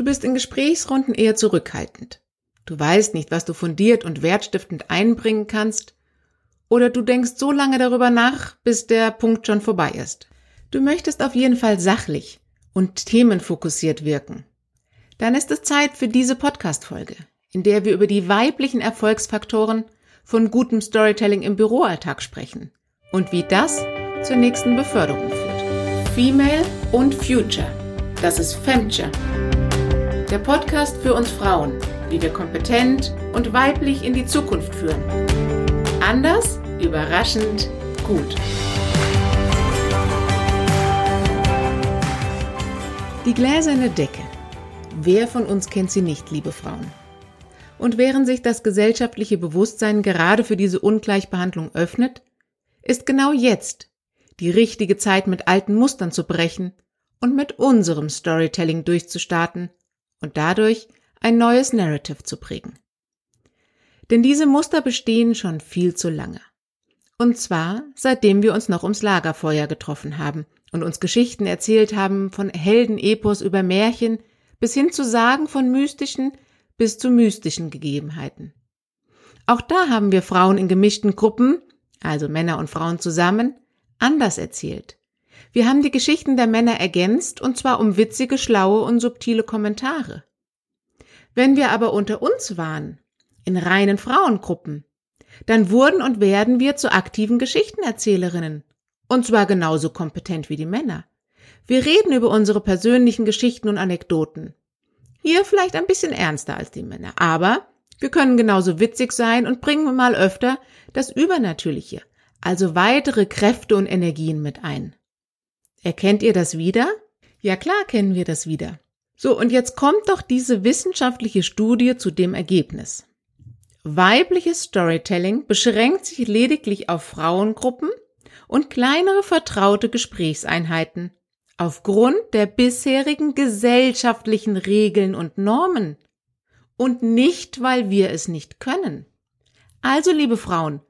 Du bist in Gesprächsrunden eher zurückhaltend. Du weißt nicht, was du fundiert und wertstiftend einbringen kannst. Oder du denkst so lange darüber nach, bis der Punkt schon vorbei ist. Du möchtest auf jeden Fall sachlich und themenfokussiert wirken. Dann ist es Zeit für diese Podcast-Folge, in der wir über die weiblichen Erfolgsfaktoren von gutem Storytelling im Büroalltag sprechen und wie das zur nächsten Beförderung führt. Female und Future. Das ist Femture. Der Podcast für uns Frauen, wie wir kompetent und weiblich in die Zukunft führen. Anders, überraschend, gut. Die gläserne Decke. Wer von uns kennt sie nicht, liebe Frauen? Und während sich das gesellschaftliche Bewusstsein gerade für diese Ungleichbehandlung öffnet, ist genau jetzt die richtige Zeit, mit alten Mustern zu brechen und mit unserem Storytelling durchzustarten und dadurch ein neues Narrative zu prägen. Denn diese Muster bestehen schon viel zu lange. Und zwar seitdem wir uns noch ums Lagerfeuer getroffen haben und uns Geschichten erzählt haben von Heldenepos über Märchen bis hin zu Sagen von mystischen bis zu mystischen Gegebenheiten. Auch da haben wir Frauen in gemischten Gruppen, also Männer und Frauen zusammen, anders erzählt. Wir haben die Geschichten der Männer ergänzt, und zwar um witzige, schlaue und subtile Kommentare. Wenn wir aber unter uns waren, in reinen Frauengruppen, dann wurden und werden wir zu aktiven Geschichtenerzählerinnen. Und zwar genauso kompetent wie die Männer. Wir reden über unsere persönlichen Geschichten und Anekdoten. Hier vielleicht ein bisschen ernster als die Männer, aber wir können genauso witzig sein und bringen mal öfter das Übernatürliche, also weitere Kräfte und Energien mit ein. Erkennt ihr das wieder? Ja klar kennen wir das wieder. So, und jetzt kommt doch diese wissenschaftliche Studie zu dem Ergebnis. Weibliches Storytelling beschränkt sich lediglich auf Frauengruppen und kleinere vertraute Gesprächseinheiten aufgrund der bisherigen gesellschaftlichen Regeln und Normen und nicht, weil wir es nicht können. Also, liebe Frauen,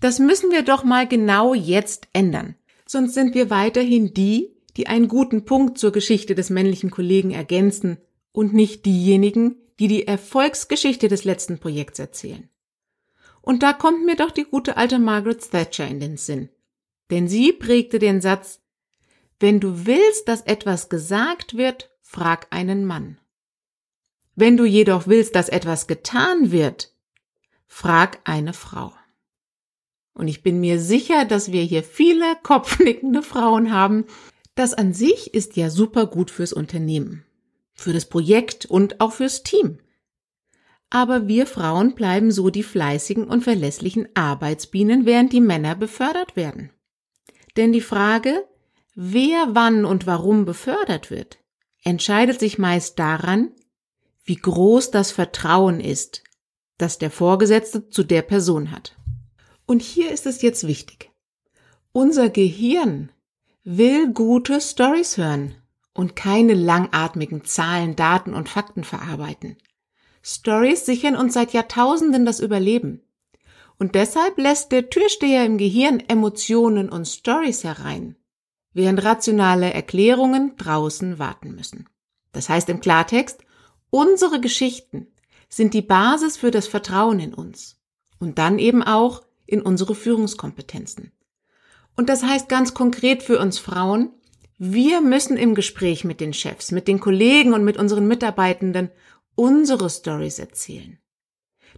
das müssen wir doch mal genau jetzt ändern sonst sind wir weiterhin die, die einen guten Punkt zur Geschichte des männlichen Kollegen ergänzen und nicht diejenigen, die die Erfolgsgeschichte des letzten Projekts erzählen. Und da kommt mir doch die gute alte Margaret Thatcher in den Sinn. Denn sie prägte den Satz, wenn du willst, dass etwas gesagt wird, frag einen Mann. Wenn du jedoch willst, dass etwas getan wird, frag eine Frau. Und ich bin mir sicher, dass wir hier viele kopfnickende Frauen haben. Das an sich ist ja super gut fürs Unternehmen, für das Projekt und auch fürs Team. Aber wir Frauen bleiben so die fleißigen und verlässlichen Arbeitsbienen, während die Männer befördert werden. Denn die Frage, wer wann und warum befördert wird, entscheidet sich meist daran, wie groß das Vertrauen ist, das der Vorgesetzte zu der Person hat. Und hier ist es jetzt wichtig. Unser Gehirn will gute Stories hören und keine langatmigen Zahlen, Daten und Fakten verarbeiten. Stories sichern uns seit Jahrtausenden das Überleben. Und deshalb lässt der Türsteher im Gehirn Emotionen und Stories herein, während rationale Erklärungen draußen warten müssen. Das heißt im Klartext, unsere Geschichten sind die Basis für das Vertrauen in uns und dann eben auch in unsere Führungskompetenzen. Und das heißt ganz konkret für uns Frauen, wir müssen im Gespräch mit den Chefs, mit den Kollegen und mit unseren Mitarbeitenden unsere Stories erzählen.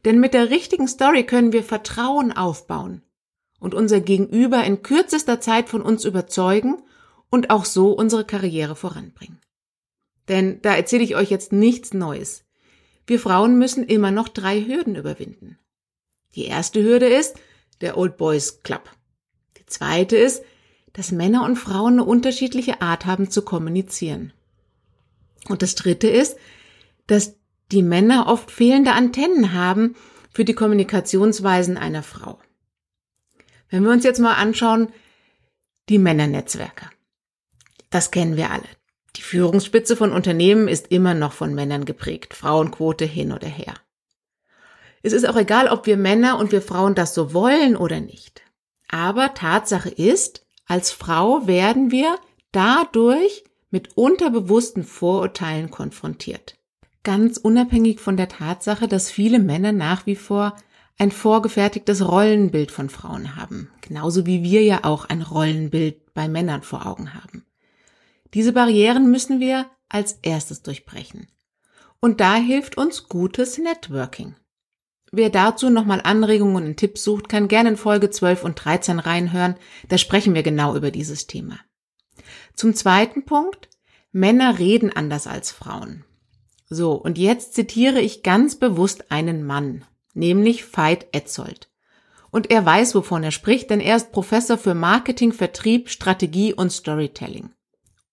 Denn mit der richtigen Story können wir Vertrauen aufbauen und unser Gegenüber in kürzester Zeit von uns überzeugen und auch so unsere Karriere voranbringen. Denn da erzähle ich euch jetzt nichts Neues. Wir Frauen müssen immer noch drei Hürden überwinden. Die erste Hürde ist, der Old Boys Club. Die zweite ist, dass Männer und Frauen eine unterschiedliche Art haben zu kommunizieren. Und das dritte ist, dass die Männer oft fehlende Antennen haben für die Kommunikationsweisen einer Frau. Wenn wir uns jetzt mal anschauen, die Männernetzwerke. Das kennen wir alle. Die Führungsspitze von Unternehmen ist immer noch von Männern geprägt, Frauenquote hin oder her. Es ist auch egal, ob wir Männer und wir Frauen das so wollen oder nicht. Aber Tatsache ist, als Frau werden wir dadurch mit unterbewussten Vorurteilen konfrontiert. Ganz unabhängig von der Tatsache, dass viele Männer nach wie vor ein vorgefertigtes Rollenbild von Frauen haben, genauso wie wir ja auch ein Rollenbild bei Männern vor Augen haben. Diese Barrieren müssen wir als erstes durchbrechen. Und da hilft uns gutes Networking. Wer dazu nochmal Anregungen und Tipps sucht, kann gerne in Folge 12 und 13 reinhören. Da sprechen wir genau über dieses Thema. Zum zweiten Punkt. Männer reden anders als Frauen. So, und jetzt zitiere ich ganz bewusst einen Mann nämlich Veit Etzold. Und er weiß, wovon er spricht, denn er ist Professor für Marketing, Vertrieb, Strategie und Storytelling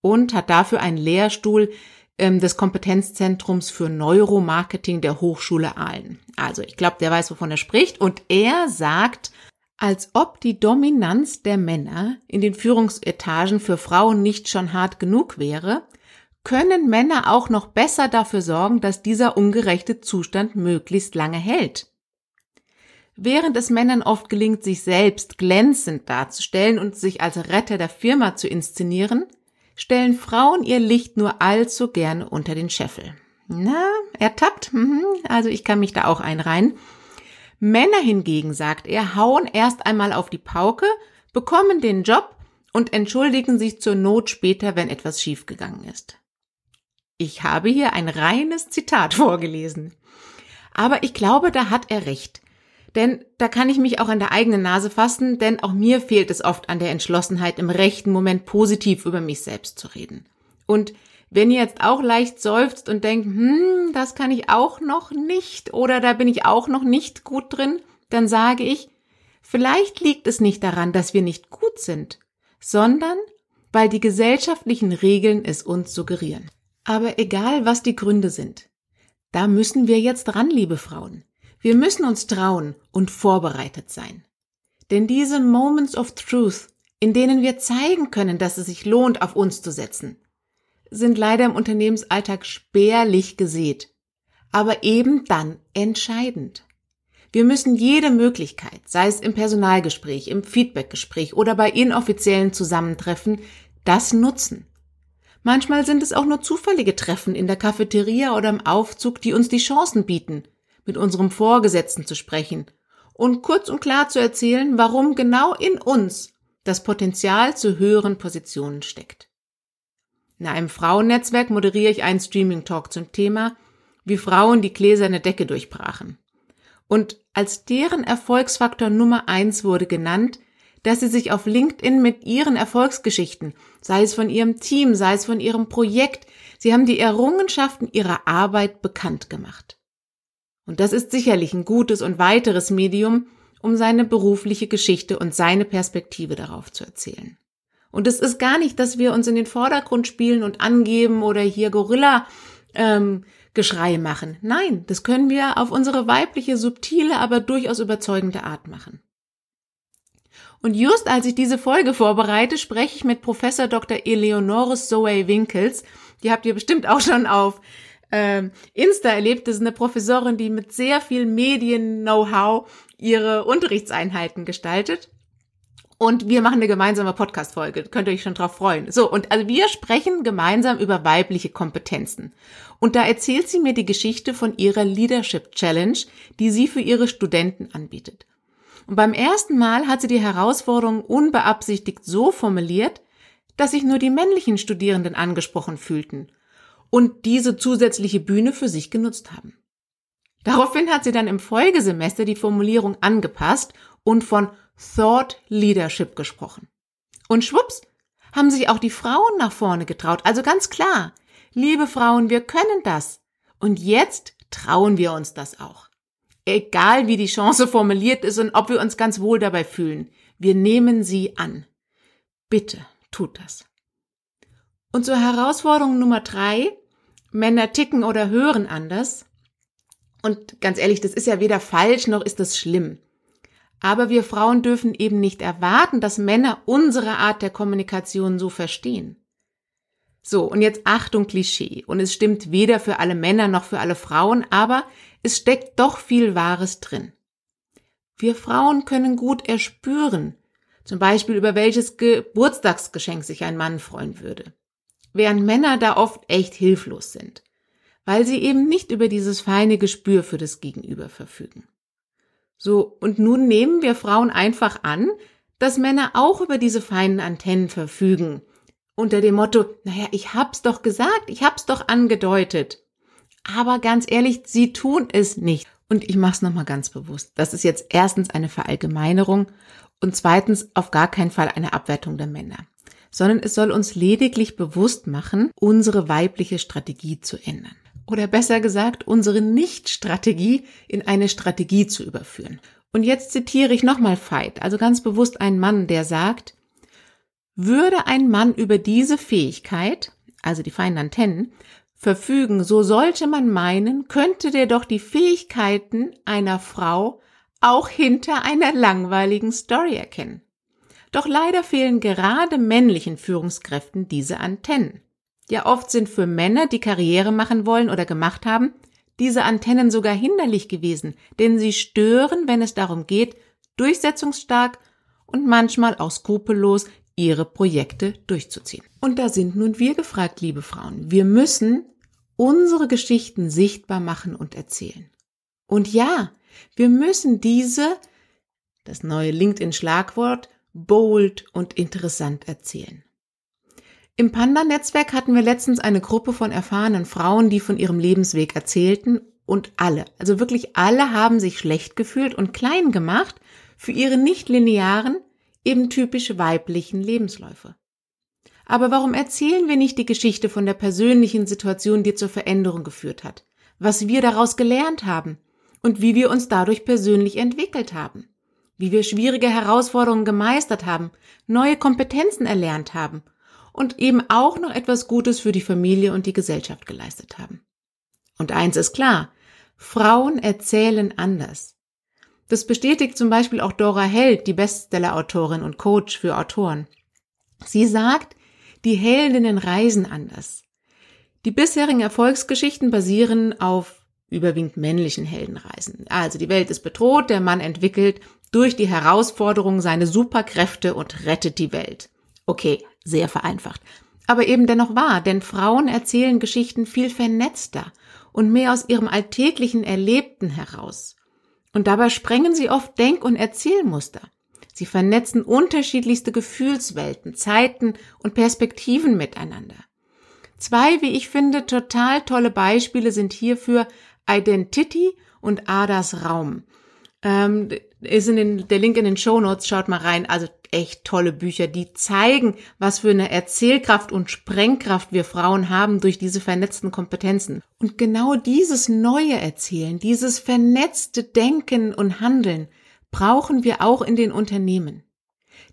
und hat dafür einen Lehrstuhl des Kompetenzzentrums für Neuromarketing der Hochschule Aalen. Also ich glaube, der weiß, wovon er spricht und er sagt, als ob die Dominanz der Männer in den Führungsetagen für Frauen nicht schon hart genug wäre, können Männer auch noch besser dafür sorgen, dass dieser ungerechte Zustand möglichst lange hält. Während es Männern oft gelingt, sich selbst glänzend darzustellen und sich als Retter der Firma zu inszenieren, stellen Frauen ihr Licht nur allzu gerne unter den Scheffel. Na, ertappt, mhm, also ich kann mich da auch einreihen. Männer hingegen, sagt er, hauen erst einmal auf die Pauke, bekommen den Job und entschuldigen sich zur Not später, wenn etwas schiefgegangen ist. Ich habe hier ein reines Zitat vorgelesen. Aber ich glaube, da hat er recht. Denn da kann ich mich auch an der eigenen Nase fassen, denn auch mir fehlt es oft an der Entschlossenheit, im rechten Moment positiv über mich selbst zu reden. Und wenn ihr jetzt auch leicht seufzt und denkt, hm, das kann ich auch noch nicht oder da bin ich auch noch nicht gut drin, dann sage ich, vielleicht liegt es nicht daran, dass wir nicht gut sind, sondern weil die gesellschaftlichen Regeln es uns suggerieren. Aber egal, was die Gründe sind, da müssen wir jetzt dran, liebe Frauen. Wir müssen uns trauen und vorbereitet sein. Denn diese Moments of Truth, in denen wir zeigen können, dass es sich lohnt, auf uns zu setzen, sind leider im Unternehmensalltag spärlich gesät, aber eben dann entscheidend. Wir müssen jede Möglichkeit, sei es im Personalgespräch, im Feedbackgespräch oder bei inoffiziellen Zusammentreffen, das nutzen. Manchmal sind es auch nur zufällige Treffen in der Cafeteria oder im Aufzug, die uns die Chancen bieten, mit unserem Vorgesetzten zu sprechen und kurz und klar zu erzählen, warum genau in uns das Potenzial zu höheren Positionen steckt. In einem Frauennetzwerk moderiere ich einen Streaming-Talk zum Thema, wie Frauen die gläserne Decke durchbrachen. Und als deren Erfolgsfaktor Nummer eins wurde genannt, dass sie sich auf LinkedIn mit ihren Erfolgsgeschichten, sei es von ihrem Team, sei es von ihrem Projekt, sie haben die Errungenschaften ihrer Arbeit bekannt gemacht. Und das ist sicherlich ein gutes und weiteres Medium, um seine berufliche Geschichte und seine Perspektive darauf zu erzählen. Und es ist gar nicht, dass wir uns in den Vordergrund spielen und angeben oder hier Gorilla ähm, Geschrei machen. Nein, das können wir auf unsere weibliche, subtile, aber durchaus überzeugende Art machen. Und just als ich diese Folge vorbereite, spreche ich mit Professor Dr. Eleonoris Zoe Winkels. Die habt ihr bestimmt auch schon auf äh, Insta erlebt. Ist eine Professorin, die mit sehr viel Medien-Know-how ihre Unterrichtseinheiten gestaltet. Und wir machen eine gemeinsame Podcast-Folge. Könnt ihr euch schon drauf freuen. So, und also wir sprechen gemeinsam über weibliche Kompetenzen. Und da erzählt sie mir die Geschichte von ihrer Leadership Challenge, die sie für ihre Studenten anbietet. Und beim ersten Mal hat sie die Herausforderung unbeabsichtigt so formuliert, dass sich nur die männlichen Studierenden angesprochen fühlten und diese zusätzliche Bühne für sich genutzt haben. Daraufhin hat sie dann im Folgesemester die Formulierung angepasst und von Thought Leadership gesprochen. Und schwupps, haben sich auch die Frauen nach vorne getraut. Also ganz klar, liebe Frauen, wir können das. Und jetzt trauen wir uns das auch egal wie die Chance formuliert ist und ob wir uns ganz wohl dabei fühlen. Wir nehmen sie an. Bitte tut das. Und zur Herausforderung Nummer drei. Männer ticken oder hören anders. Und ganz ehrlich, das ist ja weder falsch noch ist das schlimm. Aber wir Frauen dürfen eben nicht erwarten, dass Männer unsere Art der Kommunikation so verstehen. So, und jetzt Achtung Klischee. Und es stimmt weder für alle Männer noch für alle Frauen, aber es steckt doch viel Wahres drin. Wir Frauen können gut erspüren, zum Beispiel über welches Geburtstagsgeschenk sich ein Mann freuen würde, während Männer da oft echt hilflos sind. weil sie eben nicht über dieses feine Gespür für das Gegenüber verfügen. So, und nun nehmen wir Frauen einfach an, dass Männer auch über diese feinen Antennen verfügen. Unter dem Motto, naja, ich hab's doch gesagt, ich hab's doch angedeutet. Aber ganz ehrlich, sie tun es nicht. Und ich mach's nochmal ganz bewusst. Das ist jetzt erstens eine Verallgemeinerung und zweitens auf gar keinen Fall eine Abwertung der Männer. Sondern es soll uns lediglich bewusst machen, unsere weibliche Strategie zu ändern oder besser gesagt unsere Nicht-Strategie in eine Strategie zu überführen. Und jetzt zitiere ich nochmal Veit, also ganz bewusst einen Mann, der sagt, würde ein Mann über diese Fähigkeit, also die feinen Antennen, verfügen, so sollte man meinen, könnte der doch die Fähigkeiten einer Frau auch hinter einer langweiligen Story erkennen. Doch leider fehlen gerade männlichen Führungskräften diese Antennen. Ja, oft sind für Männer, die Karriere machen wollen oder gemacht haben, diese Antennen sogar hinderlich gewesen, denn sie stören, wenn es darum geht, durchsetzungsstark und manchmal auch skrupellos ihre Projekte durchzuziehen. Und da sind nun wir gefragt, liebe Frauen. Wir müssen unsere Geschichten sichtbar machen und erzählen. Und ja, wir müssen diese, das neue LinkedIn-Schlagwort, bold und interessant erzählen. Im Panda-Netzwerk hatten wir letztens eine Gruppe von erfahrenen Frauen, die von ihrem Lebensweg erzählten und alle, also wirklich alle haben sich schlecht gefühlt und klein gemacht für ihre nicht linearen, eben typisch weiblichen Lebensläufe. Aber warum erzählen wir nicht die Geschichte von der persönlichen Situation, die zur Veränderung geführt hat? Was wir daraus gelernt haben und wie wir uns dadurch persönlich entwickelt haben? Wie wir schwierige Herausforderungen gemeistert haben, neue Kompetenzen erlernt haben und eben auch noch etwas Gutes für die Familie und die Gesellschaft geleistet haben. Und eins ist klar, Frauen erzählen anders. Das bestätigt zum Beispiel auch Dora Held, die Bestseller-Autorin und Coach für Autoren. Sie sagt, die Heldinnen reisen anders. Die bisherigen Erfolgsgeschichten basieren auf überwiegend männlichen Heldenreisen. Also die Welt ist bedroht, der Mann entwickelt durch die Herausforderung seine Superkräfte und rettet die Welt. Okay, sehr vereinfacht. Aber eben dennoch wahr, denn Frauen erzählen Geschichten viel vernetzter und mehr aus ihrem alltäglichen Erlebten heraus. Und dabei sprengen sie oft Denk- und Erzählmuster. Sie vernetzen unterschiedlichste Gefühlswelten, Zeiten und Perspektiven miteinander. Zwei, wie ich finde, total tolle Beispiele sind hierfür Identity und Adas Raum. Ähm, ist in den, der Link in den Show Notes, schaut mal rein. Also echt tolle Bücher, die zeigen, was für eine Erzählkraft und Sprengkraft wir Frauen haben durch diese vernetzten Kompetenzen. Und genau dieses neue Erzählen, dieses vernetzte Denken und Handeln brauchen wir auch in den Unternehmen.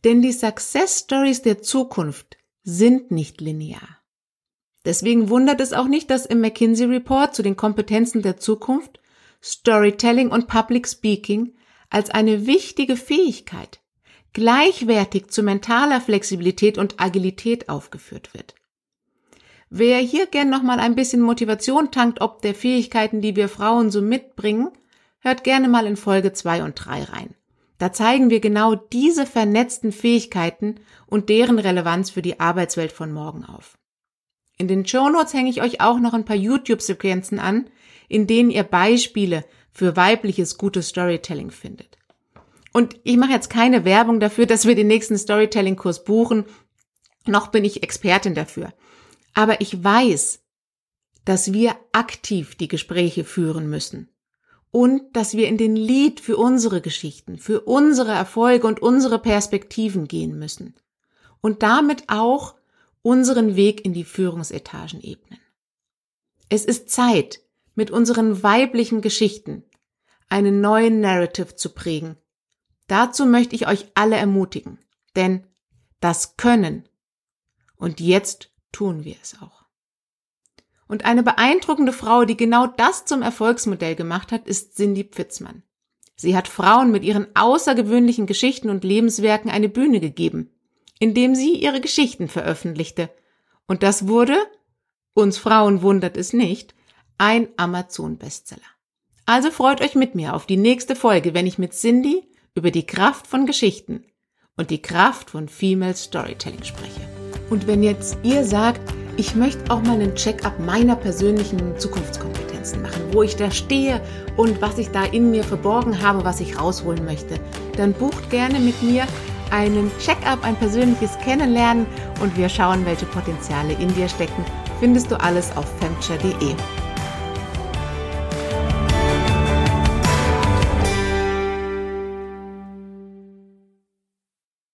Denn die Success Stories der Zukunft sind nicht linear. Deswegen wundert es auch nicht, dass im McKinsey Report zu den Kompetenzen der Zukunft Storytelling und Public Speaking als eine wichtige Fähigkeit gleichwertig zu mentaler Flexibilität und Agilität aufgeführt wird. Wer hier gern noch mal ein bisschen Motivation tankt, ob der Fähigkeiten, die wir Frauen so mitbringen, hört gerne mal in Folge 2 und 3 rein. Da zeigen wir genau diese vernetzten Fähigkeiten und deren Relevanz für die Arbeitswelt von morgen auf. In den Show Notes hänge ich euch auch noch ein paar YouTube-Sequenzen an, in denen ihr Beispiele für weibliches gutes Storytelling findet. Und ich mache jetzt keine Werbung dafür, dass wir den nächsten Storytelling-Kurs buchen. Noch bin ich Expertin dafür. Aber ich weiß, dass wir aktiv die Gespräche führen müssen. Und dass wir in den Lied für unsere Geschichten, für unsere Erfolge und unsere Perspektiven gehen müssen. Und damit auch unseren Weg in die Führungsetagen ebnen. Es ist Zeit, mit unseren weiblichen Geschichten einen neuen Narrative zu prägen, Dazu möchte ich euch alle ermutigen, denn das können. Und jetzt tun wir es auch. Und eine beeindruckende Frau, die genau das zum Erfolgsmodell gemacht hat, ist Cindy Pfitzmann. Sie hat Frauen mit ihren außergewöhnlichen Geschichten und Lebenswerken eine Bühne gegeben, indem sie ihre Geschichten veröffentlichte. Und das wurde, uns Frauen wundert es nicht, ein Amazon-Bestseller. Also freut euch mit mir auf die nächste Folge, wenn ich mit Cindy über die Kraft von Geschichten und die Kraft von Female Storytelling spreche. Und wenn jetzt ihr sagt, ich möchte auch mal einen Check-up meiner persönlichen Zukunftskompetenzen machen, wo ich da stehe und was ich da in mir verborgen habe, was ich rausholen möchte, dann bucht gerne mit mir einen Check-up, ein persönliches Kennenlernen und wir schauen, welche Potenziale in dir stecken. Findest du alles auf femture.de.